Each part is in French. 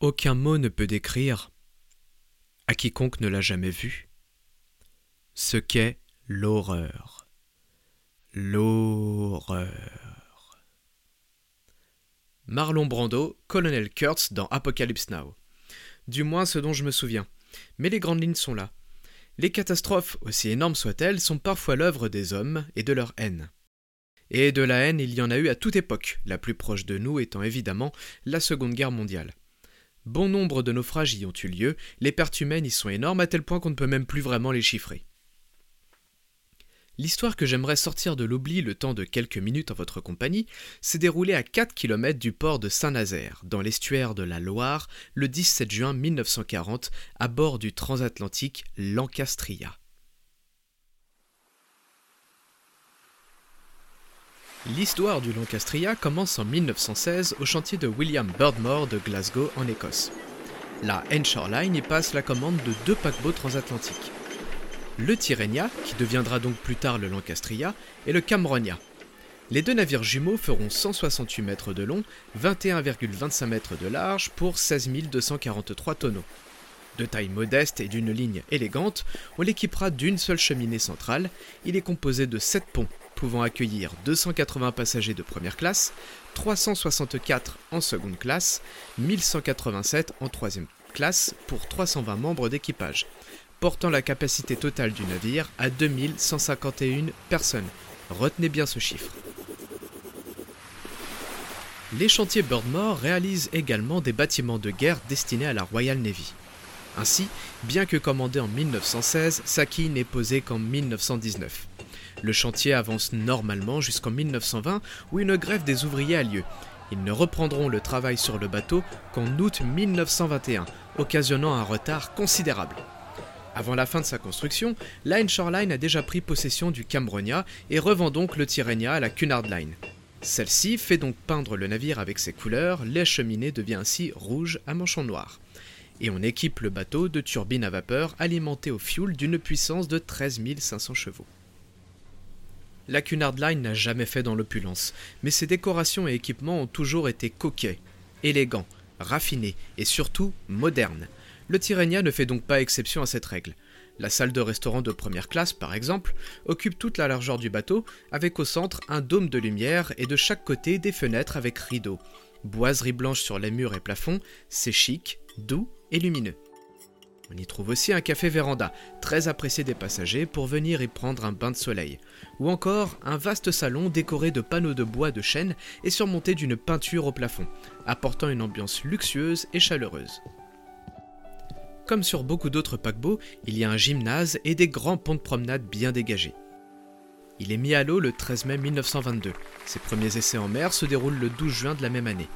Aucun mot ne peut décrire, à quiconque ne l'a jamais vu, ce qu'est l'horreur. L'horreur. Marlon Brando, colonel Kurtz dans Apocalypse Now. Du moins ce dont je me souviens. Mais les grandes lignes sont là. Les catastrophes, aussi énormes soient-elles, sont parfois l'œuvre des hommes et de leur haine. Et de la haine, il y en a eu à toute époque, la plus proche de nous étant évidemment la Seconde Guerre mondiale. Bon nombre de naufrages y ont eu lieu, les pertes humaines y sont énormes à tel point qu'on ne peut même plus vraiment les chiffrer. L'histoire que j'aimerais sortir de l'oubli le temps de quelques minutes en votre compagnie s'est déroulée à 4 km du port de Saint-Nazaire, dans l'estuaire de la Loire, le 17 juin 1940, à bord du transatlantique Lancastria. L'histoire du Lancastria commence en 1916 au chantier de William Birdmore de Glasgow en Écosse. La Ensure Line y passe la commande de deux paquebots transatlantiques. Le Tirrenia, qui deviendra donc plus tard le Lancastria, et le Cambronia. Les deux navires jumeaux feront 168 mètres de long, 21,25 mètres de large pour 16 243 tonneaux. De taille modeste et d'une ligne élégante, on l'équipera d'une seule cheminée centrale. Il est composé de 7 ponts pouvant accueillir 280 passagers de première classe, 364 en seconde classe, 1187 en troisième classe pour 320 membres d'équipage, portant la capacité totale du navire à 2151 personnes. Retenez bien ce chiffre. Les chantiers Birdmore réalisent également des bâtiments de guerre destinés à la Royal Navy. Ainsi, bien que commandé en 1916, Saki n'est posé qu'en 1919. Le chantier avance normalement jusqu'en 1920 où une grève des ouvriers a lieu. Ils ne reprendront le travail sur le bateau qu'en août 1921, occasionnant un retard considérable. Avant la fin de sa construction, Line Shoreline a déjà pris possession du Cambronia et revend donc le Tirrenia à la Cunard Line. Celle-ci fait donc peindre le navire avec ses couleurs, cheminée devient ainsi rouge à manchon noir. Et on équipe le bateau de turbines à vapeur alimentées au fioul d'une puissance de 13 500 chevaux. La Cunard Line n'a jamais fait dans l'opulence, mais ses décorations et équipements ont toujours été coquets, élégants, raffinés et surtout modernes. Le Tirrenia ne fait donc pas exception à cette règle. La salle de restaurant de première classe, par exemple, occupe toute la largeur du bateau, avec au centre un dôme de lumière et de chaque côté des fenêtres avec rideaux. Boiserie blanche sur les murs et plafonds, c'est chic, doux et lumineux. On y trouve aussi un café véranda, très apprécié des passagers pour venir y prendre un bain de soleil, ou encore un vaste salon décoré de panneaux de bois de chêne et surmonté d'une peinture au plafond, apportant une ambiance luxueuse et chaleureuse. Comme sur beaucoup d'autres paquebots, il y a un gymnase et des grands ponts de promenade bien dégagés. Il est mis à l'eau le 13 mai 1922. Ses premiers essais en mer se déroulent le 12 juin de la même année.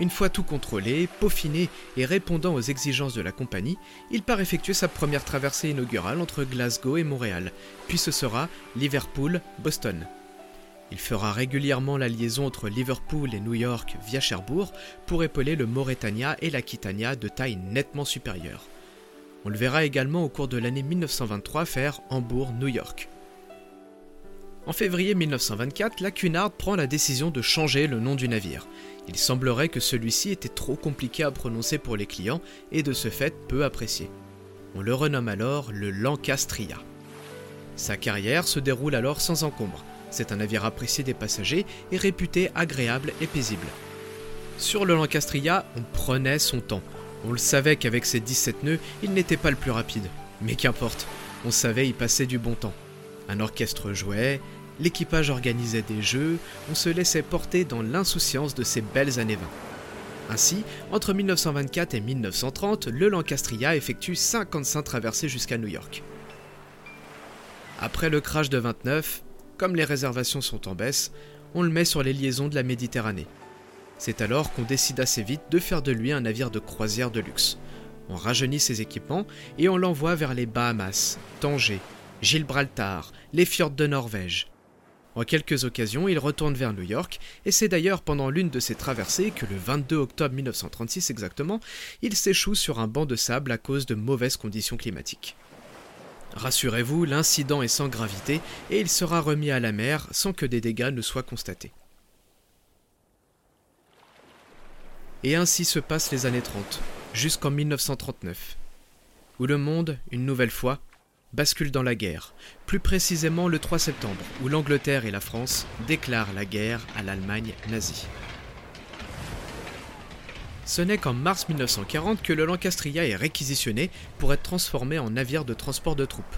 Une fois tout contrôlé, peaufiné et répondant aux exigences de la compagnie, il part effectuer sa première traversée inaugurale entre Glasgow et Montréal, puis ce sera Liverpool-Boston. Il fera régulièrement la liaison entre Liverpool et New York via Cherbourg pour épauler le Mauretania et l'Aquitania de taille nettement supérieure. On le verra également au cours de l'année 1923 faire Hambourg-New York. En février 1924, la Cunard prend la décision de changer le nom du navire. Il semblerait que celui-ci était trop compliqué à prononcer pour les clients et de ce fait peu apprécié. On le renomme alors le Lancastria. Sa carrière se déroule alors sans encombre. C'est un navire apprécié des passagers et réputé agréable et paisible. Sur le Lancastria, on prenait son temps. On le savait qu'avec ses 17 nœuds, il n'était pas le plus rapide. Mais qu'importe, on savait y passer du bon temps. Un orchestre jouait, l'équipage organisait des jeux, on se laissait porter dans l'insouciance de ces belles années 20. Ainsi, entre 1924 et 1930, le Lancastria effectue 55 traversées jusqu'à New York. Après le crash de 29, comme les réservations sont en baisse, on le met sur les liaisons de la Méditerranée. C'est alors qu'on décide assez vite de faire de lui un navire de croisière de luxe. On rajeunit ses équipements et on l'envoie vers les Bahamas, Tanger, Gibraltar, les fjords de Norvège. En quelques occasions, il retourne vers New York, et c'est d'ailleurs pendant l'une de ses traversées que le 22 octobre 1936 exactement, il s'échoue sur un banc de sable à cause de mauvaises conditions climatiques. Rassurez-vous, l'incident est sans gravité et il sera remis à la mer sans que des dégâts ne soient constatés. Et ainsi se passent les années 30, jusqu'en 1939, où le monde, une nouvelle fois, bascule dans la guerre, plus précisément le 3 septembre, où l'Angleterre et la France déclarent la guerre à l'Allemagne nazie. Ce n'est qu'en mars 1940 que le Lancastria est réquisitionné pour être transformé en navire de transport de troupes.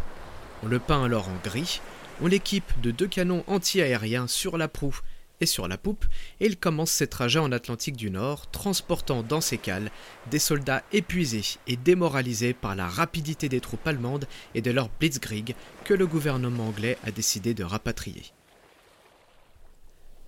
On le peint alors en gris, on l'équipe de deux canons anti-aériens sur la proue sur la poupe, et il commence ses trajets en Atlantique du Nord, transportant dans ses cales des soldats épuisés et démoralisés par la rapidité des troupes allemandes et de leur blitzkrieg que le gouvernement anglais a décidé de rapatrier.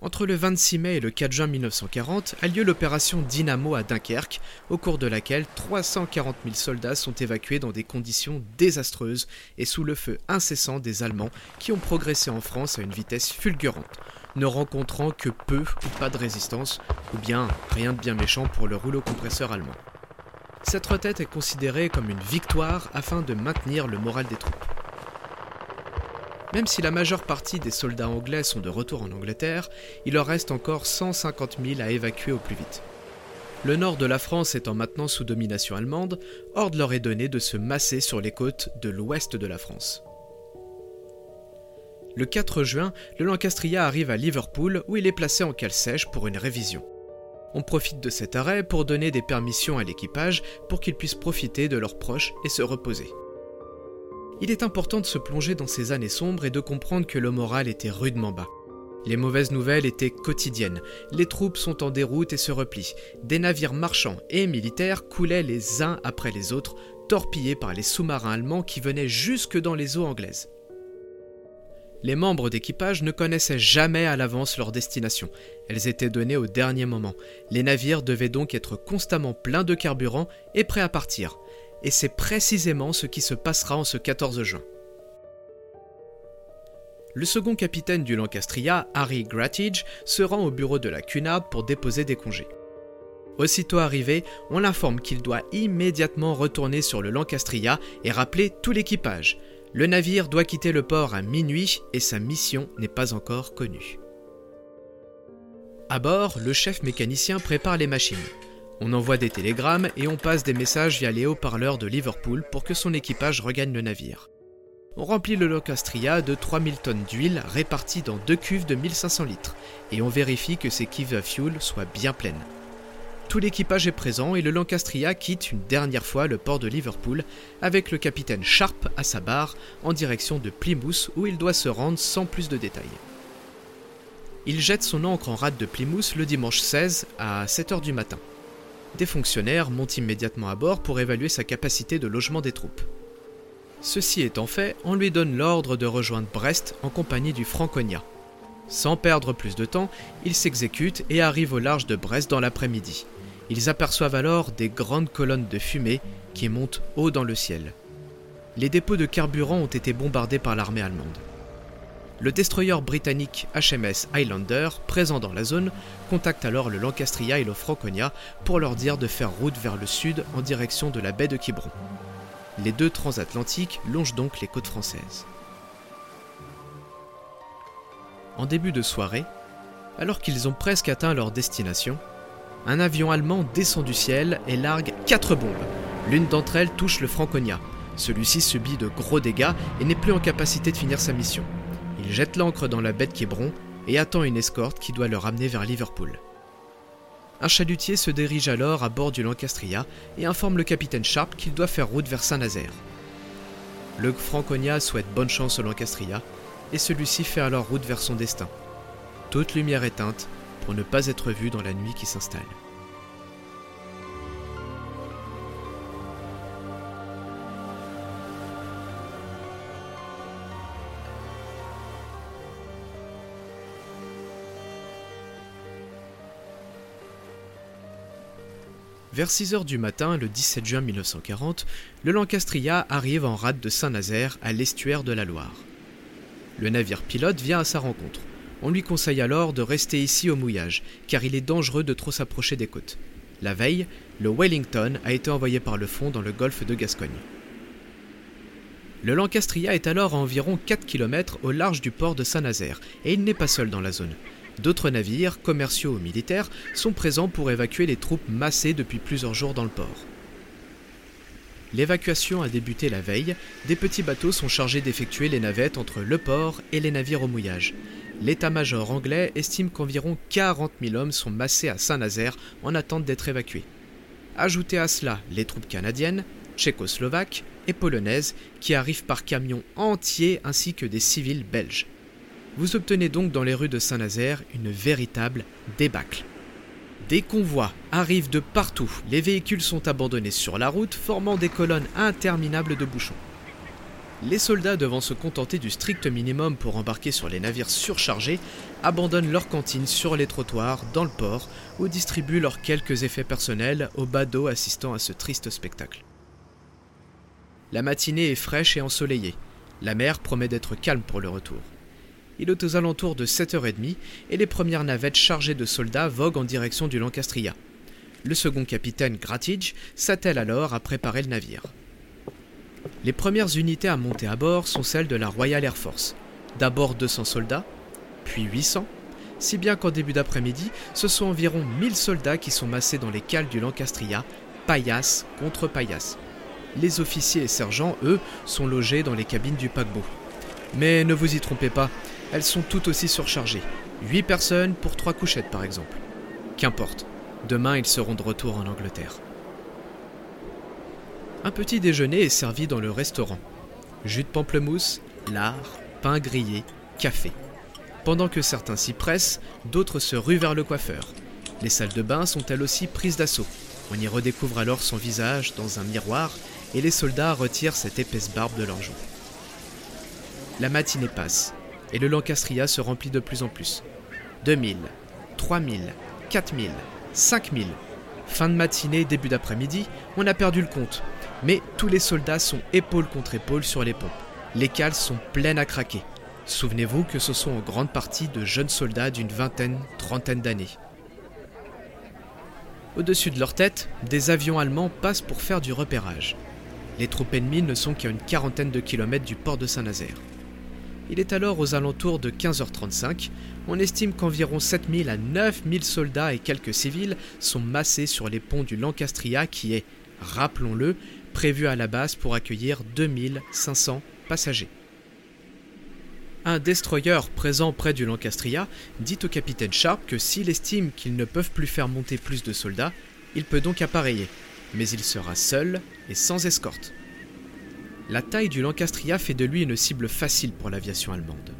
Entre le 26 mai et le 4 juin 1940 a lieu l'opération Dynamo à Dunkerque, au cours de laquelle 340 000 soldats sont évacués dans des conditions désastreuses et sous le feu incessant des Allemands qui ont progressé en France à une vitesse fulgurante, ne rencontrant que peu ou pas de résistance, ou bien rien de bien méchant pour le rouleau compresseur allemand. Cette retraite est considérée comme une victoire afin de maintenir le moral des troupes. Même si la majeure partie des soldats anglais sont de retour en Angleterre, il leur reste encore 150 000 à évacuer au plus vite. Le nord de la France étant maintenant sous domination allemande, ordre leur est donné de se masser sur les côtes de l'ouest de la France. Le 4 juin, le Lancastria arrive à Liverpool où il est placé en cale sèche pour une révision. On profite de cet arrêt pour donner des permissions à l'équipage pour qu'ils puissent profiter de leurs proches et se reposer. Il est important de se plonger dans ces années sombres et de comprendre que le moral était rudement bas. Les mauvaises nouvelles étaient quotidiennes. Les troupes sont en déroute et se replient. Des navires marchands et militaires coulaient les uns après les autres, torpillés par les sous-marins allemands qui venaient jusque dans les eaux anglaises. Les membres d'équipage ne connaissaient jamais à l'avance leur destination. Elles étaient données au dernier moment. Les navires devaient donc être constamment pleins de carburant et prêts à partir et c'est précisément ce qui se passera en ce 14 juin. Le second capitaine du Lancastria, Harry Grattage, se rend au bureau de la Cunard pour déposer des congés. Aussitôt arrivé, on l'informe qu'il doit immédiatement retourner sur le Lancastria et rappeler tout l'équipage. Le navire doit quitter le port à minuit et sa mission n'est pas encore connue. À bord, le chef mécanicien prépare les machines. On envoie des télégrammes et on passe des messages via les haut-parleurs de Liverpool pour que son équipage regagne le navire. On remplit le Locastria de 3000 tonnes d'huile réparties dans deux cuves de 1500 litres et on vérifie que ces cuves à fuel soient bien pleines. Tout l'équipage est présent et le Lancastria quitte une dernière fois le port de Liverpool avec le capitaine Sharp à sa barre en direction de Plymouth où il doit se rendre sans plus de détails. Il jette son ancre en rade de Plymouth le dimanche 16 à 7h du matin des fonctionnaires montent immédiatement à bord pour évaluer sa capacité de logement des troupes. Ceci étant fait, on lui donne l'ordre de rejoindre Brest en compagnie du Franconia. Sans perdre plus de temps, ils s'exécutent et arrivent au large de Brest dans l'après-midi. Ils aperçoivent alors des grandes colonnes de fumée qui montent haut dans le ciel. Les dépôts de carburant ont été bombardés par l'armée allemande. Le destroyer britannique HMS Highlander, présent dans la zone, contacte alors le Lancastria et le Franconia pour leur dire de faire route vers le sud en direction de la baie de Quiberon. Les deux transatlantiques longent donc les côtes françaises. En début de soirée, alors qu'ils ont presque atteint leur destination, un avion allemand descend du ciel et largue quatre bombes. L'une d'entre elles touche le Franconia. Celui-ci subit de gros dégâts et n'est plus en capacité de finir sa mission. Il jette l'ancre dans la baie de Quiberon et attend une escorte qui doit le ramener vers Liverpool. Un chalutier se dirige alors à bord du Lancastria et informe le capitaine Sharp qu'il doit faire route vers Saint-Nazaire. Le Franconia souhaite bonne chance au Lancastria et celui-ci fait alors route vers son destin. Toute lumière éteinte pour ne pas être vu dans la nuit qui s'installe. Vers 6 heures du matin, le 17 juin 1940, le Lancastria arrive en rade de Saint-Nazaire, à l'estuaire de la Loire. Le navire pilote vient à sa rencontre. On lui conseille alors de rester ici au mouillage, car il est dangereux de trop s'approcher des côtes. La veille, le Wellington a été envoyé par le fond dans le golfe de Gascogne. Le Lancastria est alors à environ 4 km au large du port de Saint-Nazaire, et il n'est pas seul dans la zone. D'autres navires, commerciaux ou militaires, sont présents pour évacuer les troupes massées depuis plusieurs jours dans le port. L'évacuation a débuté la veille, des petits bateaux sont chargés d'effectuer les navettes entre le port et les navires au mouillage. L'état-major anglais estime qu'environ 40 000 hommes sont massés à Saint-Nazaire en attente d'être évacués. Ajoutez à cela les troupes canadiennes, tchécoslovaques et polonaises qui arrivent par camions entiers ainsi que des civils belges. Vous obtenez donc dans les rues de Saint-Nazaire une véritable débâcle. Des convois arrivent de partout, les véhicules sont abandonnés sur la route, formant des colonnes interminables de bouchons. Les soldats devant se contenter du strict minimum pour embarquer sur les navires surchargés abandonnent leurs cantines sur les trottoirs, dans le port, ou distribuent leurs quelques effets personnels aux badauds assistant à ce triste spectacle. La matinée est fraîche et ensoleillée. La mer promet d'être calme pour le retour. Il est aux alentours de 7h30 et les premières navettes chargées de soldats voguent en direction du Lancastria. Le second capitaine Grattage s'attelle alors à préparer le navire. Les premières unités à monter à bord sont celles de la Royal Air Force. D'abord 200 soldats, puis 800, si bien qu'en début d'après-midi, ce sont environ 1000 soldats qui sont massés dans les cales du Lancastria, paillasse contre paillasse. Les officiers et sergents, eux, sont logés dans les cabines du paquebot. Mais ne vous y trompez pas, elles sont toutes aussi surchargées. 8 personnes pour 3 couchettes par exemple. Qu'importe, demain ils seront de retour en Angleterre. Un petit déjeuner est servi dans le restaurant. Jus de pamplemousse, lard, pain grillé, café. Pendant que certains s'y pressent, d'autres se ruent vers le coiffeur. Les salles de bain sont elles aussi prises d'assaut. On y redécouvre alors son visage dans un miroir et les soldats retirent cette épaisse barbe de leurs joues. La matinée passe et le Lancastria se remplit de plus en plus. 2000, 3000, 4000, 5000. Fin de matinée, début d'après-midi, on a perdu le compte. Mais tous les soldats sont épaule contre épaule sur les pompes. Les cales sont pleines à craquer. Souvenez-vous que ce sont en grande partie de jeunes soldats d'une vingtaine, trentaine d'années. Au-dessus de leur tête, des avions allemands passent pour faire du repérage. Les troupes ennemies ne sont qu'à une quarantaine de kilomètres du port de Saint-Nazaire. Il est alors aux alentours de 15h35. On estime qu'environ 7000 à 9000 soldats et quelques civils sont massés sur les ponts du Lancastria qui est, rappelons-le, prévu à la base pour accueillir 2500 passagers. Un destroyer présent près du Lancastria dit au capitaine Sharp que s'il estime qu'ils ne peuvent plus faire monter plus de soldats, il peut donc appareiller, mais il sera seul et sans escorte. La taille du Lancastria fait de lui une cible facile pour l'aviation allemande.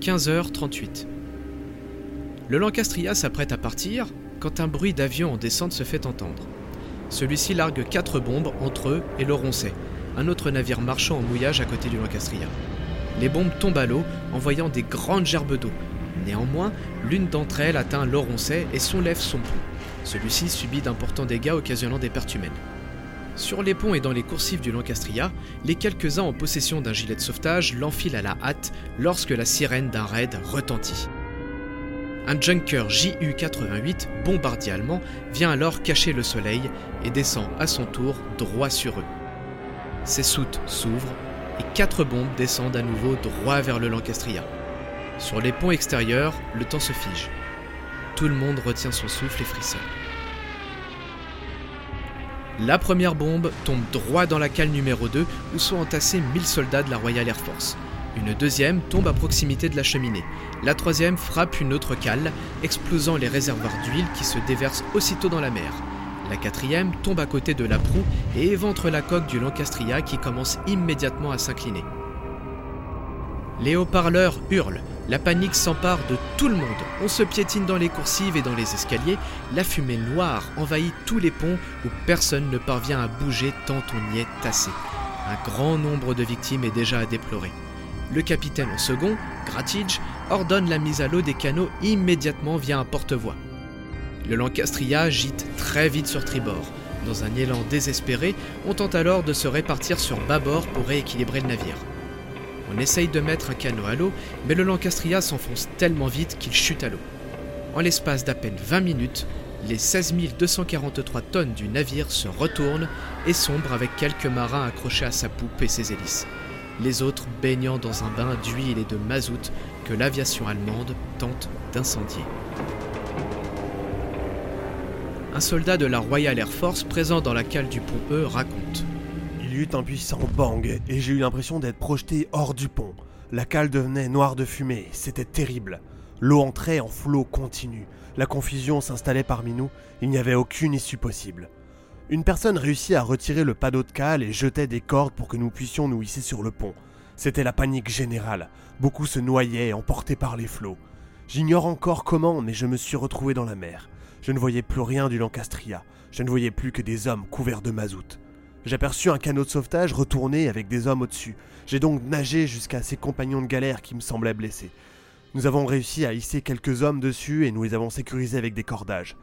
15h38. Le Lancastria s'apprête à partir quand un bruit d'avion en descente se fait entendre. Celui-ci largue quatre bombes entre eux et le Roncet, un autre navire marchand en mouillage à côté du Lancastria. Les bombes tombent à l'eau, envoyant des grandes gerbes d'eau. Néanmoins, l'une d'entre elles atteint l'Oroncet et soulève son pont. Celui-ci subit d'importants dégâts occasionnant des pertes humaines. Sur les ponts et dans les coursives du Lancastria, les quelques-uns en possession d'un gilet de sauvetage l'enfilent à la hâte lorsque la sirène d'un raid retentit. Un junker JU-88, bombardier allemand, vient alors cacher le soleil et descend à son tour droit sur eux. Ses soutes s'ouvrent et quatre bombes descendent à nouveau droit vers le Lancastria. Sur les ponts extérieurs, le temps se fige. Tout le monde retient son souffle et frissonne. La première bombe tombe droit dans la cale numéro 2 où sont entassés 1000 soldats de la Royal Air Force. Une deuxième tombe à proximité de la cheminée. La troisième frappe une autre cale, explosant les réservoirs d'huile qui se déversent aussitôt dans la mer. La quatrième tombe à côté de la proue et éventre la coque du Lancastria qui commence immédiatement à s'incliner. Les haut-parleurs hurlent, la panique s'empare de tout le monde. On se piétine dans les coursives et dans les escaliers. La fumée noire envahit tous les ponts où personne ne parvient à bouger tant on y est tassé. Un grand nombre de victimes est déjà à déplorer. Le capitaine en second, Grattage, ordonne la mise à l'eau des canaux immédiatement via un porte-voix. Le Lancastria gîte très vite sur tribord. Dans un élan désespéré, on tente alors de se répartir sur bâbord pour rééquilibrer le navire. On essaye de mettre un canot à l'eau, mais le Lancastria s'enfonce tellement vite qu'il chute à l'eau. En l'espace d'à peine 20 minutes, les 16 243 tonnes du navire se retournent et sombrent avec quelques marins accrochés à sa poupe et ses hélices. Les autres baignant dans un bain d'huile et de mazout que l'aviation allemande tente d'incendier. Un soldat de la Royal Air Force présent dans la cale du pont E raconte Il y eut un puissant bang et j'ai eu l'impression d'être projeté hors du pont. La cale devenait noire de fumée, c'était terrible. L'eau entrait en flot continu. La confusion s'installait parmi nous, il n'y avait aucune issue possible. Une personne réussit à retirer le panneau de cale et jetait des cordes pour que nous puissions nous hisser sur le pont. C'était la panique générale. Beaucoup se noyaient, emportés par les flots. J'ignore encore comment, mais je me suis retrouvé dans la mer. Je ne voyais plus rien du Lancastria. Je ne voyais plus que des hommes couverts de mazout. J'aperçus un canot de sauvetage retourné avec des hommes au-dessus. J'ai donc nagé jusqu'à ses compagnons de galère qui me semblaient blessés. Nous avons réussi à hisser quelques hommes dessus et nous les avons sécurisés avec des cordages.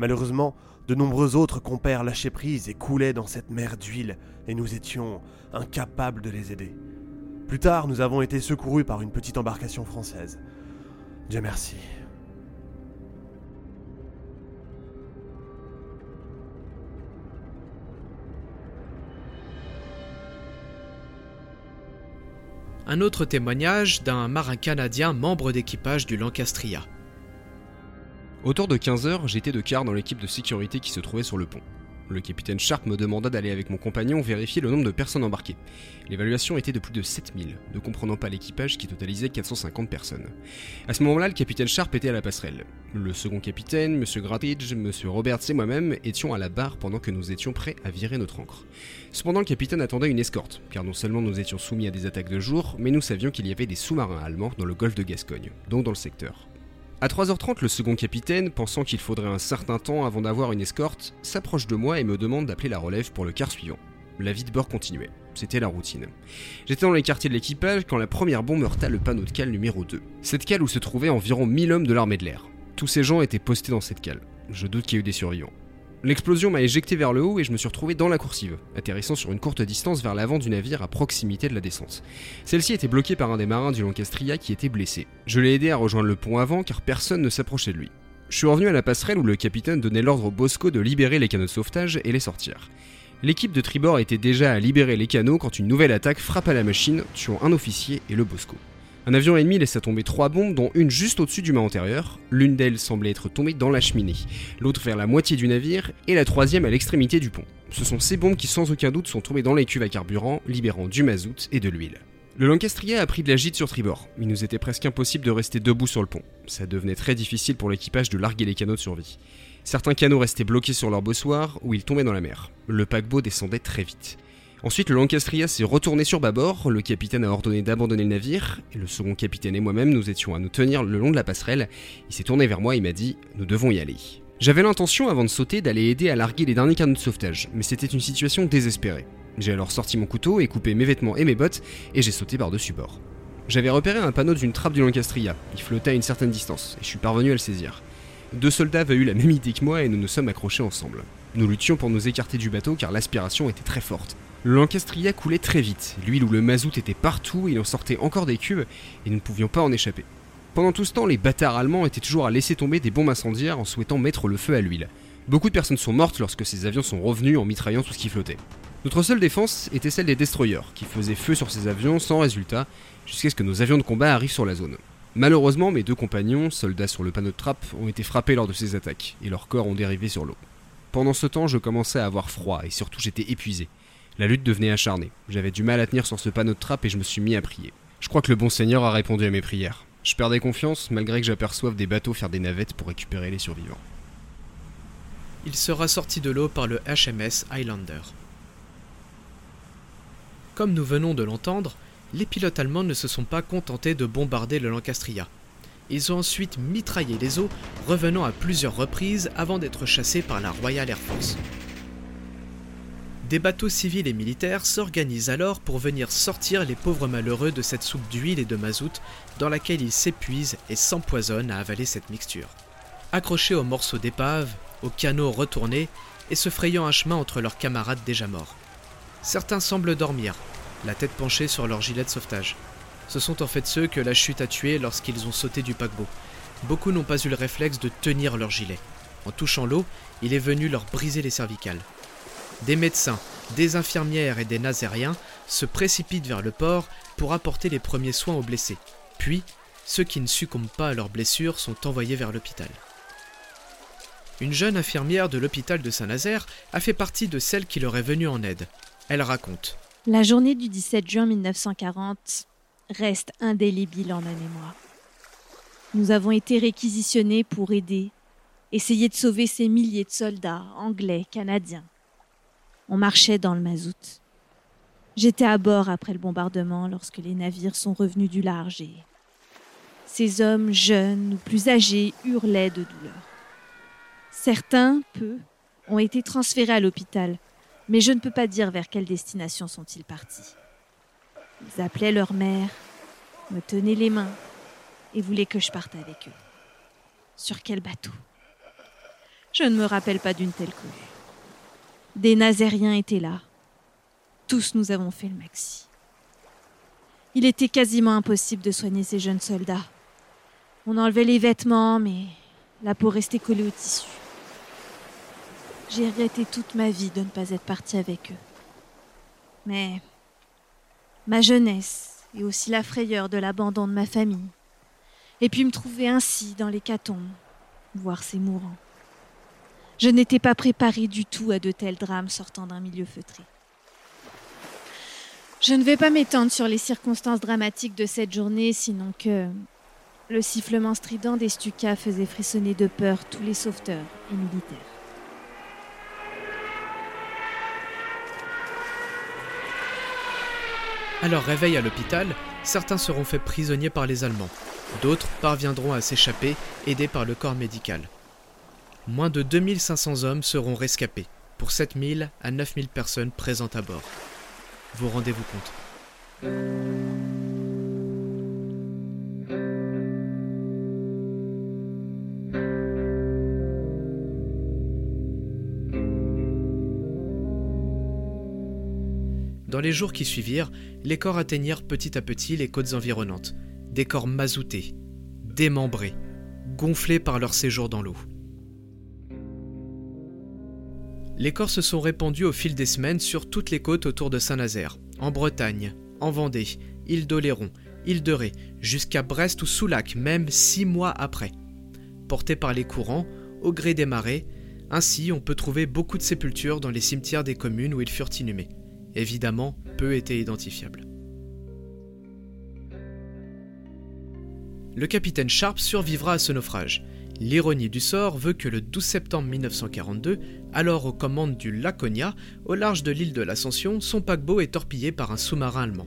Malheureusement, de nombreux autres compères lâchaient prise et coulaient dans cette mer d'huile, et nous étions incapables de les aider. Plus tard, nous avons été secourus par une petite embarcation française. Dieu merci. Un autre témoignage d'un marin canadien membre d'équipage du Lancastria. Autour de 15h, j'étais de quart dans l'équipe de sécurité qui se trouvait sur le pont. Le capitaine Sharp me demanda d'aller avec mon compagnon vérifier le nombre de personnes embarquées. L'évaluation était de plus de 7000, ne comprenant pas l'équipage qui totalisait 450 personnes. À ce moment-là, le capitaine Sharp était à la passerelle. Le second capitaine, M. Gratridge, M. Roberts et moi-même étions à la barre pendant que nous étions prêts à virer notre ancre. Cependant, le capitaine attendait une escorte, car non seulement nous étions soumis à des attaques de jour, mais nous savions qu'il y avait des sous-marins allemands dans le golfe de Gascogne, donc dans le secteur. À 3h30, le second capitaine, pensant qu'il faudrait un certain temps avant d'avoir une escorte, s'approche de moi et me demande d'appeler la relève pour le quart suivant. La vie de bord continuait. C'était la routine. J'étais dans les quartiers de l'équipage quand la première bombe heurta le panneau de cale numéro 2. Cette cale où se trouvaient environ 1000 hommes de l'armée de l'air. Tous ces gens étaient postés dans cette cale. Je doute qu'il y ait eu des survivants. L'explosion m'a éjecté vers le haut et je me suis retrouvé dans la coursive, atterrissant sur une courte distance vers l'avant du navire à proximité de la descente. Celle-ci était bloquée par un des marins du Lancastria qui était blessé. Je l'ai aidé à rejoindre le pont avant car personne ne s'approchait de lui. Je suis revenu à la passerelle où le capitaine donnait l'ordre au Bosco de libérer les canaux de sauvetage et les sortir. L'équipe de tribord était déjà à libérer les canaux quand une nouvelle attaque frappa la machine, tuant un officier et le Bosco. Un avion ennemi laissa tomber trois bombes, dont une juste au-dessus du mât antérieur. L'une d'elles semblait être tombée dans la cheminée, l'autre vers la moitié du navire, et la troisième à l'extrémité du pont. Ce sont ces bombes qui sans aucun doute sont tombées dans les cuves à carburant, libérant du mazout et de l'huile. Le Lancastria a pris de la gîte sur tribord. Il nous était presque impossible de rester debout sur le pont. Ça devenait très difficile pour l'équipage de larguer les canaux de survie. Certains canaux restaient bloqués sur leur bossoir ou ils tombaient dans la mer. Le paquebot descendait très vite. Ensuite, le Lancastria s'est retourné sur bâbord, le capitaine a ordonné d'abandonner le navire, et le second capitaine et moi-même nous étions à nous tenir le long de la passerelle. Il s'est tourné vers moi et m'a dit Nous devons y aller. J'avais l'intention, avant de sauter, d'aller aider à larguer les derniers canaux de sauvetage, mais c'était une situation désespérée. J'ai alors sorti mon couteau et coupé mes vêtements et mes bottes, et j'ai sauté par-dessus bord. J'avais repéré un panneau d'une trappe du Lancastria, il flottait à une certaine distance, et je suis parvenu à le saisir. Deux soldats avaient eu la même idée que moi et nous nous sommes accrochés ensemble. Nous luttions pour nous écarter du bateau car l'aspiration était très forte. Le Lancastria coulait très vite, l'huile ou le mazout était partout, il en sortait encore des cubes, et nous ne pouvions pas en échapper. Pendant tout ce temps, les bâtards allemands étaient toujours à laisser tomber des bombes incendiaires en souhaitant mettre le feu à l'huile. Beaucoup de personnes sont mortes lorsque ces avions sont revenus en mitraillant tout ce qui flottait. Notre seule défense était celle des destroyers, qui faisaient feu sur ces avions sans résultat, jusqu'à ce que nos avions de combat arrivent sur la zone. Malheureusement, mes deux compagnons, soldats sur le panneau de trappe, ont été frappés lors de ces attaques, et leurs corps ont dérivé sur l'eau. Pendant ce temps, je commençais à avoir froid, et surtout j'étais épuisé. La lutte devenait acharnée. J'avais du mal à tenir sur ce panneau de trappe et je me suis mis à prier. Je crois que le bon Seigneur a répondu à mes prières. Je perdais confiance malgré que j'aperçoive des bateaux faire des navettes pour récupérer les survivants. Il sera sorti de l'eau par le HMS Highlander. Comme nous venons de l'entendre, les pilotes allemands ne se sont pas contentés de bombarder le Lancastria. Ils ont ensuite mitraillé les eaux, revenant à plusieurs reprises avant d'être chassés par la Royal Air Force. Des bateaux civils et militaires s'organisent alors pour venir sortir les pauvres malheureux de cette soupe d'huile et de mazout dans laquelle ils s'épuisent et s'empoisonnent à avaler cette mixture. Accrochés aux morceaux d'épave, aux canots retournés et se frayant un chemin entre leurs camarades déjà morts. Certains semblent dormir, la tête penchée sur leur gilet de sauvetage. Ce sont en fait ceux que la chute a tués lorsqu'ils ont sauté du paquebot. Beaucoup n'ont pas eu le réflexe de tenir leur gilet. En touchant l'eau, il est venu leur briser les cervicales. Des médecins, des infirmières et des nazériens se précipitent vers le port pour apporter les premiers soins aux blessés. Puis, ceux qui ne succombent pas à leurs blessures sont envoyés vers l'hôpital. Une jeune infirmière de l'hôpital de Saint-Nazaire a fait partie de celles qui leur est venue en aide. Elle raconte. La journée du 17 juin 1940 reste indélébile en ma mémoire. Nous avons été réquisitionnés pour aider, essayer de sauver ces milliers de soldats anglais, canadiens. On marchait dans le mazout. J'étais à bord après le bombardement lorsque les navires sont revenus du large et ces hommes jeunes ou plus âgés hurlaient de douleur. Certains, peu, ont été transférés à l'hôpital, mais je ne peux pas dire vers quelle destination sont-ils partis. Ils appelaient leur mère, me tenaient les mains et voulaient que je parte avec eux. Sur quel bateau? Je ne me rappelle pas d'une telle cohue. Des Nazériens étaient là. Tous nous avons fait le maxi. Il était quasiment impossible de soigner ces jeunes soldats. On enlevait les vêtements, mais la peau restait collée au tissu. J'ai regretté toute ma vie de ne pas être partie avec eux. Mais ma jeunesse et aussi la frayeur de l'abandon de ma famille, et puis me trouver ainsi dans les catombes, voir ces mourants. Je n'étais pas préparée du tout à de tels drames sortant d'un milieu feutré. Je ne vais pas m'étendre sur les circonstances dramatiques de cette journée, sinon que le sifflement strident des Stukas faisait frissonner de peur tous les sauveteurs et militaires. À leur réveil à l'hôpital, certains seront faits prisonniers par les Allemands. D'autres parviendront à s'échapper, aidés par le corps médical. Moins de 2500 hommes seront rescapés, pour 7000 à 9000 personnes présentes à bord. Vous rendez-vous compte Dans les jours qui suivirent, les corps atteignirent petit à petit les côtes environnantes, des corps mazoutés, démembrés, gonflés par leur séjour dans l'eau. Les corps se sont répandus au fil des semaines sur toutes les côtes autour de Saint-Nazaire, en Bretagne, en Vendée, île d'Oléron, île de Ré, jusqu'à Brest ou Soulac, même six mois après. Portés par les courants, au gré des marées, ainsi on peut trouver beaucoup de sépultures dans les cimetières des communes où ils furent inhumés. Évidemment, peu étaient identifiables. Le capitaine Sharp survivra à ce naufrage. L'ironie du sort veut que le 12 septembre 1942, alors aux commandes du Laconia, au large de l'île de l'Ascension, son paquebot est torpillé par un sous-marin allemand.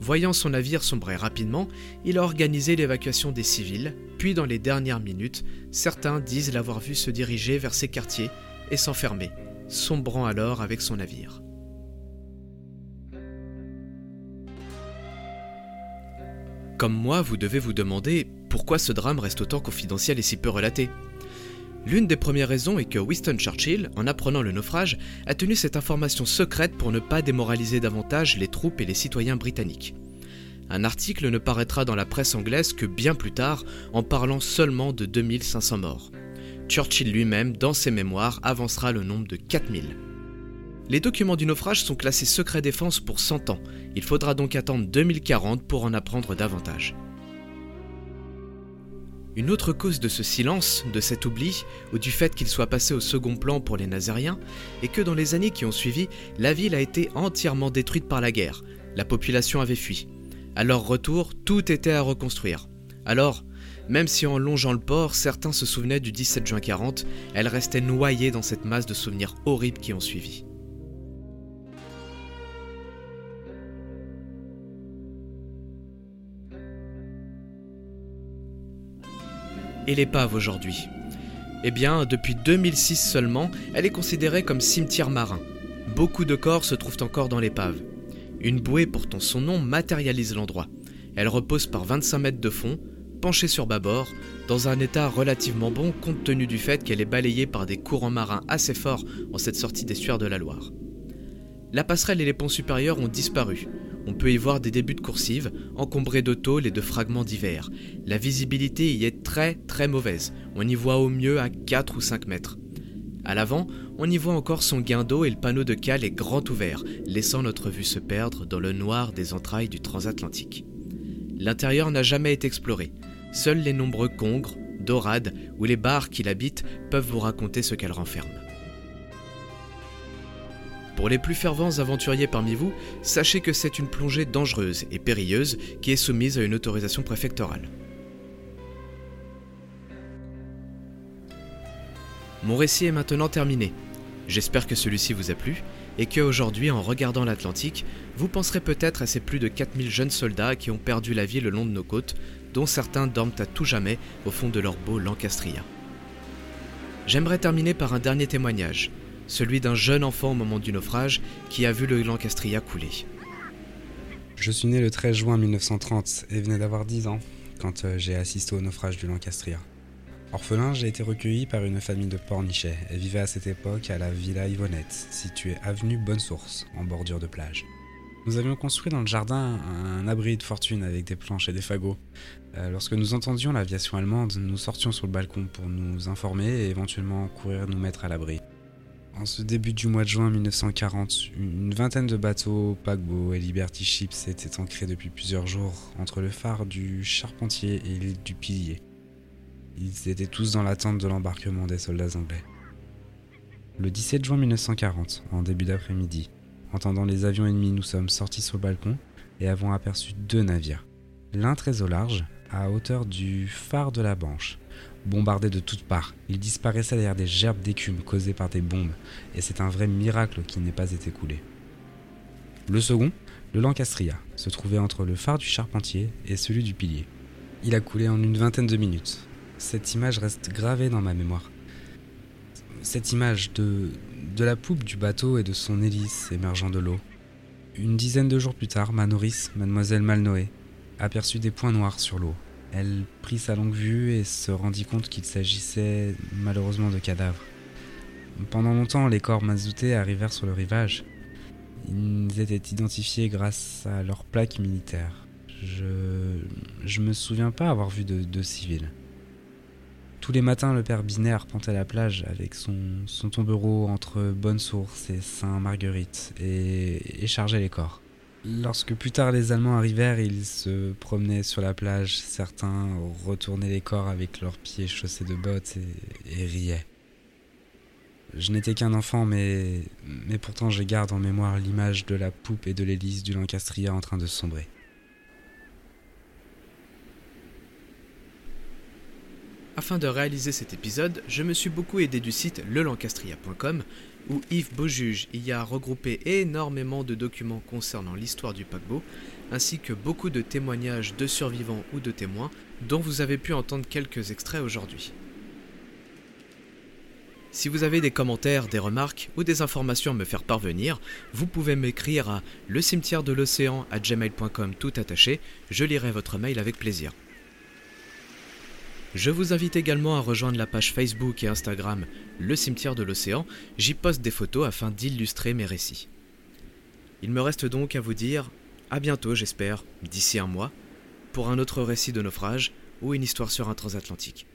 Voyant son navire sombrer rapidement, il a organisé l'évacuation des civils, puis dans les dernières minutes, certains disent l'avoir vu se diriger vers ses quartiers et s'enfermer, sombrant alors avec son navire. Comme moi, vous devez vous demander pourquoi ce drame reste autant confidentiel et si peu relaté. L'une des premières raisons est que Winston Churchill, en apprenant le naufrage, a tenu cette information secrète pour ne pas démoraliser davantage les troupes et les citoyens britanniques. Un article ne paraîtra dans la presse anglaise que bien plus tard, en parlant seulement de 2500 morts. Churchill lui-même, dans ses mémoires, avancera le nombre de 4000. Les documents du naufrage sont classés secret défense pour 100 ans. Il faudra donc attendre 2040 pour en apprendre davantage. Une autre cause de ce silence, de cet oubli, ou du fait qu'il soit passé au second plan pour les Nazériens, est que dans les années qui ont suivi, la ville a été entièrement détruite par la guerre. La population avait fui. À leur retour, tout était à reconstruire. Alors, même si en longeant le port, certains se souvenaient du 17 juin 40, elle restait noyée dans cette masse de souvenirs horribles qui ont suivi. Et l'épave aujourd'hui Eh bien, depuis 2006 seulement, elle est considérée comme cimetière marin. Beaucoup de corps se trouvent encore dans l'épave. Une bouée portant son nom matérialise l'endroit. Elle repose par 25 mètres de fond, penchée sur bâbord, dans un état relativement bon compte tenu du fait qu'elle est balayée par des courants marins assez forts en cette sortie des sueurs de la Loire. La passerelle et les ponts supérieurs ont disparu. On peut y voir des débuts de coursives, encombrés de tôles et de fragments divers. La visibilité y est très très mauvaise. On y voit au mieux à 4 ou 5 mètres. À l'avant, on y voit encore son guindeau et le panneau de cale est grand ouvert, laissant notre vue se perdre dans le noir des entrailles du transatlantique. L'intérieur n'a jamais été exploré. Seuls les nombreux congres, dorades ou les bars qui l'habitent peuvent vous raconter ce qu'elle renferme. Pour les plus fervents aventuriers parmi vous, sachez que c'est une plongée dangereuse et périlleuse qui est soumise à une autorisation préfectorale. Mon récit est maintenant terminé. J'espère que celui-ci vous a plu et que aujourd'hui, en regardant l'Atlantique, vous penserez peut-être à ces plus de 4000 jeunes soldats qui ont perdu la vie le long de nos côtes, dont certains dorment à tout jamais au fond de leur beau Lancastria. J'aimerais terminer par un dernier témoignage, celui d'un jeune enfant au moment du naufrage qui a vu le Lancastria couler. Je suis né le 13 juin 1930 et venais d'avoir 10 ans quand euh, j'ai assisté au naufrage du Lancastria. Orphelin, j'ai été recueilli par une famille de pornichet et vivait à cette époque à la Villa Yvonnette, située avenue Bonne Source, en bordure de plage. Nous avions construit dans le jardin un abri de fortune avec des planches et des fagots. Euh, lorsque nous entendions l'aviation allemande, nous sortions sur le balcon pour nous informer et éventuellement courir nous mettre à l'abri. En ce début du mois de juin 1940, une vingtaine de bateaux, paquebots et Liberty Ships étaient ancrés depuis plusieurs jours entre le phare du Charpentier et l'île du Pilier. Ils étaient tous dans l'attente de l'embarquement des soldats anglais. Le 17 juin 1940, en début d'après-midi, entendant les avions ennemis, nous sommes sortis sur le balcon et avons aperçu deux navires. L'un très au large, à hauteur du phare de la Banche. Bombardé de toutes parts, il disparaissait derrière des gerbes d'écume causées par des bombes, et c'est un vrai miracle qu'il n'ait pas été coulé. Le second, le Lancastria, se trouvait entre le phare du Charpentier et celui du Pilier. Il a coulé en une vingtaine de minutes, cette image reste gravée dans ma mémoire. Cette image de, de la poupe du bateau et de son hélice émergeant de l'eau. Une dizaine de jours plus tard, ma nourrice, mademoiselle Malnoé, aperçut des points noirs sur l'eau. Elle prit sa longue vue et se rendit compte qu'il s'agissait malheureusement de cadavres. Pendant longtemps, les corps mazoutés arrivèrent sur le rivage. Ils étaient identifiés grâce à leurs plaques militaires. Je je me souviens pas avoir vu de, civils. Tous les matins, le père Binet arpentait la plage avec son, son tombereau entre Bonne Source et Saint-Marguerite et, et chargeait les corps. Lorsque plus tard les Allemands arrivèrent, ils se promenaient sur la plage. Certains retournaient les corps avec leurs pieds chaussés de bottes et, riaient. Je n'étais qu'un enfant, mais, mais pourtant je garde en mémoire l'image de la poupe et de l'hélice du Lancastria en train de sombrer. Afin de réaliser cet épisode, je me suis beaucoup aidé du site lelancastria.com où Yves Beaujuge y a regroupé énormément de documents concernant l'histoire du paquebot, ainsi que beaucoup de témoignages de survivants ou de témoins dont vous avez pu entendre quelques extraits aujourd'hui. Si vous avez des commentaires, des remarques ou des informations à me faire parvenir, vous pouvez m'écrire à le cimetière de l'océan à gmail.com tout attaché, je lirai votre mail avec plaisir. Je vous invite également à rejoindre la page Facebook et Instagram Le Cimetière de l'Océan, j'y poste des photos afin d'illustrer mes récits. Il me reste donc à vous dire à bientôt j'espère, d'ici un mois, pour un autre récit de naufrage ou une histoire sur un transatlantique.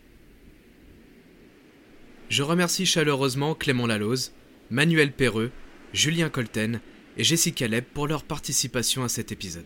Je remercie chaleureusement Clément Laloze, Manuel Perreux, Julien Colten et Jessica Leb pour leur participation à cet épisode.